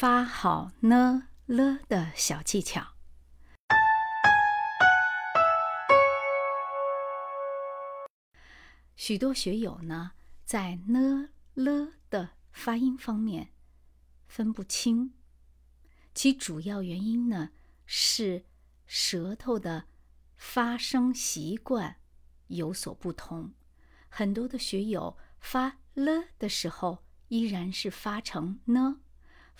发好呢了的小技巧。许多学友呢，在呢了的发音方面分不清，其主要原因呢是舌头的发声习惯有所不同。很多的学友发了的时候，依然是发成呢；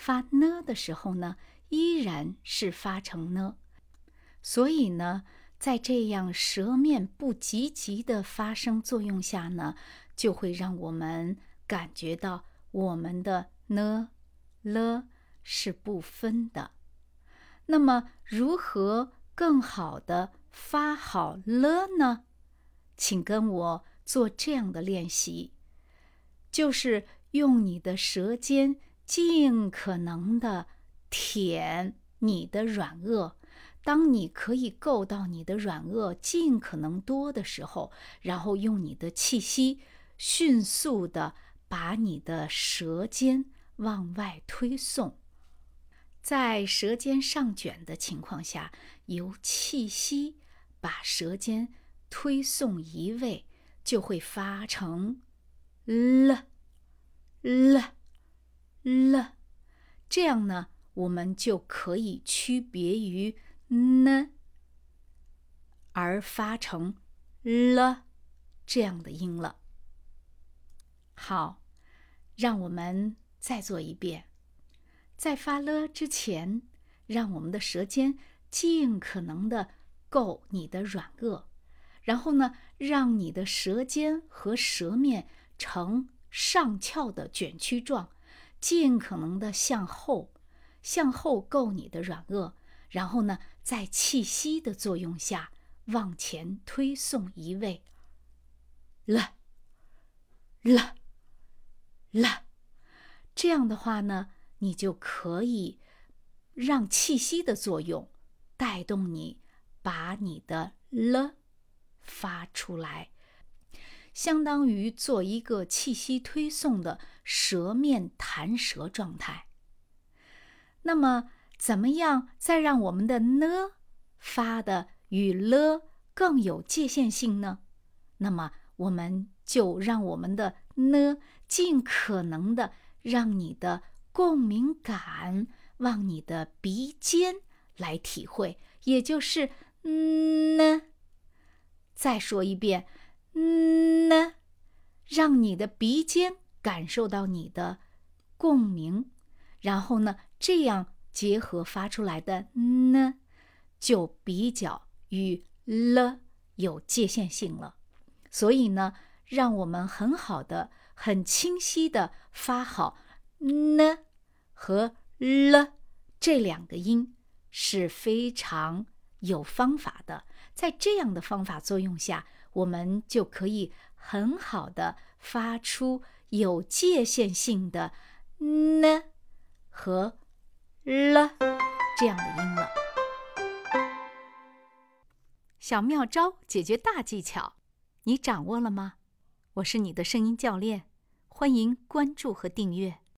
发呢的时候呢，依然是发成呢。所以呢。在这样舌面不积极的发声作用下呢，就会让我们感觉到我们的呢、了是不分的。那么，如何更好的发好了呢？请跟我做这样的练习，就是用你的舌尖尽可能的舔你的软腭。当你可以够到你的软腭尽可能多的时候，然后用你的气息迅速的把你的舌尖往外推送，在舌尖上卷的情况下，由气息把舌尖推送移位，就会发成了了了。这样呢，我们就可以区别于。呢，而发成了这样的音了。好，让我们再做一遍。在发了之前，让我们的舌尖尽可能的够你的软腭，然后呢，让你的舌尖和舌面呈上翘的卷曲状，尽可能的向后，向后够你的软腭，然后呢。在气息的作用下，往前推送一位。了，了，了，这样的话呢，你就可以让气息的作用带动你把你的了发出来，相当于做一个气息推送的舌面弹舌状态。那么。怎么样再让我们的呢发的与了更有界限性呢？那么我们就让我们的呢尽可能的让你的共鸣感往你的鼻尖来体会，也就是呢。再说一遍，呢，让你的鼻尖感受到你的共鸣，然后呢，这样。结合发出来的呢，就比较与了有界限性了。所以呢，让我们很好的、很清晰的发好呢和了这两个音是非常有方法的。在这样的方法作用下，我们就可以很好的发出有界限性的呢和。了，这样的音了。小妙招解决大技巧，你掌握了吗？我是你的声音教练，欢迎关注和订阅。